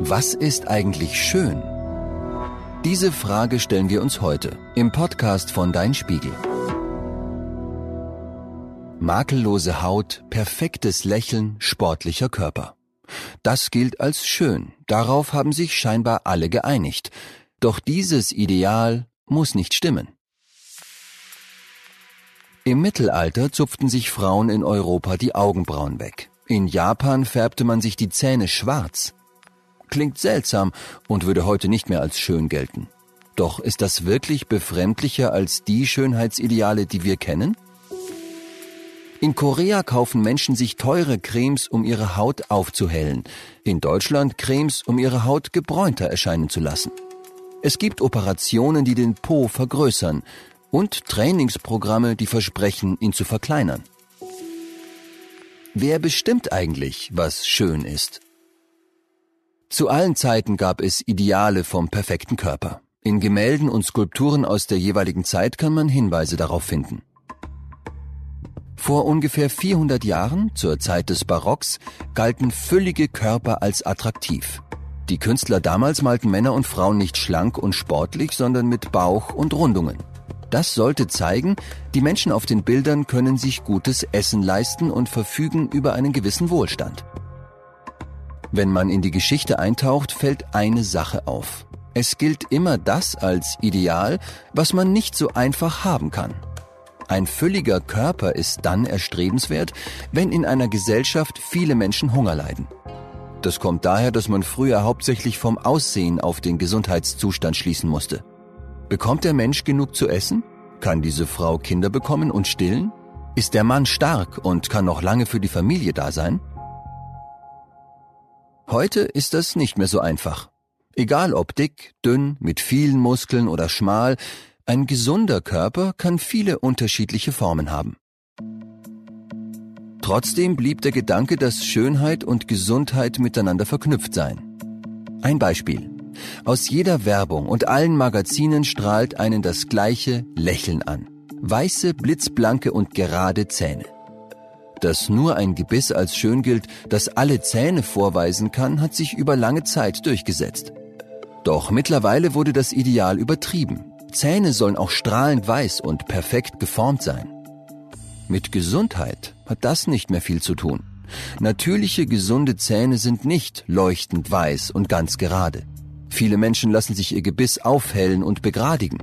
Was ist eigentlich schön? Diese Frage stellen wir uns heute im Podcast von Dein Spiegel. Makellose Haut, perfektes Lächeln, sportlicher Körper. Das gilt als schön, darauf haben sich scheinbar alle geeinigt. Doch dieses Ideal muss nicht stimmen. Im Mittelalter zupften sich Frauen in Europa die Augenbrauen weg. In Japan färbte man sich die Zähne schwarz. Klingt seltsam und würde heute nicht mehr als schön gelten. Doch ist das wirklich befremdlicher als die Schönheitsideale, die wir kennen? In Korea kaufen Menschen sich teure Cremes, um ihre Haut aufzuhellen. In Deutschland Cremes, um ihre Haut gebräunter erscheinen zu lassen. Es gibt Operationen, die den Po vergrößern und Trainingsprogramme, die versprechen, ihn zu verkleinern. Wer bestimmt eigentlich, was schön ist? Zu allen Zeiten gab es Ideale vom perfekten Körper. In Gemälden und Skulpturen aus der jeweiligen Zeit kann man Hinweise darauf finden. Vor ungefähr 400 Jahren, zur Zeit des Barocks, galten füllige Körper als attraktiv. Die Künstler damals malten Männer und Frauen nicht schlank und sportlich, sondern mit Bauch und Rundungen. Das sollte zeigen, die Menschen auf den Bildern können sich gutes Essen leisten und verfügen über einen gewissen Wohlstand. Wenn man in die Geschichte eintaucht, fällt eine Sache auf. Es gilt immer das als Ideal, was man nicht so einfach haben kann. Ein fülliger Körper ist dann erstrebenswert, wenn in einer Gesellschaft viele Menschen Hunger leiden. Das kommt daher, dass man früher hauptsächlich vom Aussehen auf den Gesundheitszustand schließen musste. Bekommt der Mensch genug zu essen? Kann diese Frau Kinder bekommen und stillen? Ist der Mann stark und kann noch lange für die Familie da sein? Heute ist das nicht mehr so einfach. Egal ob dick, dünn, mit vielen Muskeln oder schmal, ein gesunder Körper kann viele unterschiedliche Formen haben. Trotzdem blieb der Gedanke, dass Schönheit und Gesundheit miteinander verknüpft seien. Ein Beispiel. Aus jeder Werbung und allen Magazinen strahlt einen das gleiche Lächeln an. Weiße, blitzblanke und gerade Zähne. Dass nur ein Gebiss als schön gilt, das alle Zähne vorweisen kann, hat sich über lange Zeit durchgesetzt. Doch mittlerweile wurde das Ideal übertrieben. Zähne sollen auch strahlend weiß und perfekt geformt sein. Mit Gesundheit hat das nicht mehr viel zu tun. Natürliche, gesunde Zähne sind nicht leuchtend weiß und ganz gerade. Viele Menschen lassen sich ihr Gebiss aufhellen und begradigen.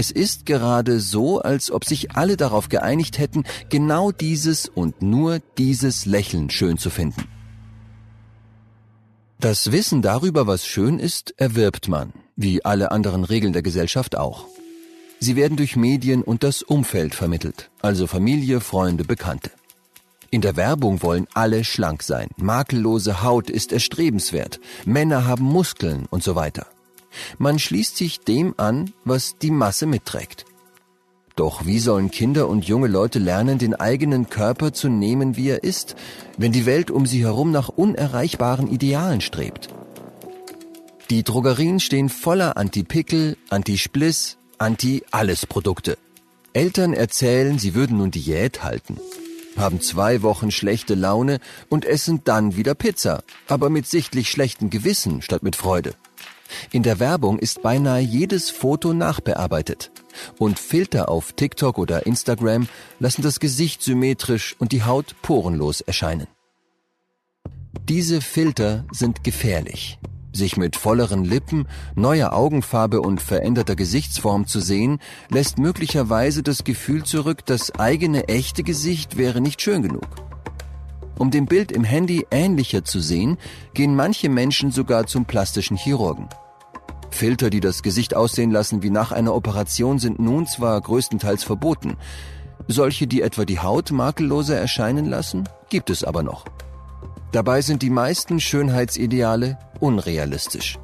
Es ist gerade so, als ob sich alle darauf geeinigt hätten, genau dieses und nur dieses Lächeln schön zu finden. Das Wissen darüber, was schön ist, erwirbt man, wie alle anderen Regeln der Gesellschaft auch. Sie werden durch Medien und das Umfeld vermittelt, also Familie, Freunde, Bekannte. In der Werbung wollen alle schlank sein, makellose Haut ist erstrebenswert, Männer haben Muskeln und so weiter. Man schließt sich dem an, was die Masse mitträgt. Doch wie sollen Kinder und junge Leute lernen, den eigenen Körper zu nehmen, wie er ist, wenn die Welt um sie herum nach unerreichbaren Idealen strebt? Die Drogerien stehen voller Anti-Pickel, Anti-Spliss, Anti-Alles-Produkte. Eltern erzählen, sie würden nun Diät halten, haben zwei Wochen schlechte Laune und essen dann wieder Pizza, aber mit sichtlich schlechtem Gewissen statt mit Freude. In der Werbung ist beinahe jedes Foto nachbearbeitet. Und Filter auf TikTok oder Instagram lassen das Gesicht symmetrisch und die Haut porenlos erscheinen. Diese Filter sind gefährlich. Sich mit volleren Lippen, neuer Augenfarbe und veränderter Gesichtsform zu sehen, lässt möglicherweise das Gefühl zurück, das eigene echte Gesicht wäre nicht schön genug. Um dem Bild im Handy ähnlicher zu sehen, gehen manche Menschen sogar zum plastischen Chirurgen. Filter, die das Gesicht aussehen lassen wie nach einer Operation, sind nun zwar größtenteils verboten. Solche, die etwa die Haut makelloser erscheinen lassen, gibt es aber noch. Dabei sind die meisten Schönheitsideale unrealistisch.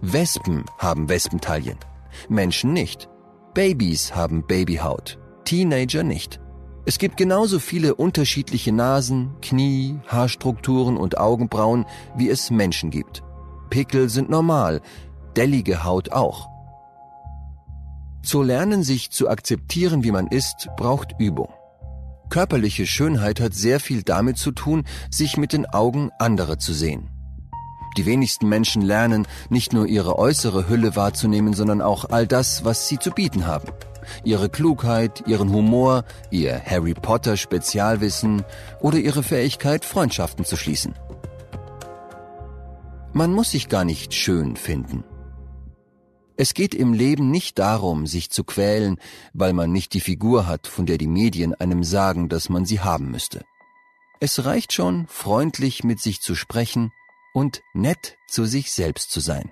Wespen haben Wespentaillen, Menschen nicht. Babys haben Babyhaut, Teenager nicht. Es gibt genauso viele unterschiedliche Nasen, Knie, Haarstrukturen und Augenbrauen, wie es Menschen gibt. Pickel sind normal, dellige Haut auch. Zu lernen, sich zu akzeptieren, wie man ist, braucht Übung. Körperliche Schönheit hat sehr viel damit zu tun, sich mit den Augen anderer zu sehen. Die wenigsten Menschen lernen, nicht nur ihre äußere Hülle wahrzunehmen, sondern auch all das, was sie zu bieten haben. Ihre Klugheit, ihren Humor, ihr Harry Potter Spezialwissen oder ihre Fähigkeit, Freundschaften zu schließen. Man muss sich gar nicht schön finden. Es geht im Leben nicht darum, sich zu quälen, weil man nicht die Figur hat, von der die Medien einem sagen, dass man sie haben müsste. Es reicht schon, freundlich mit sich zu sprechen und nett zu sich selbst zu sein.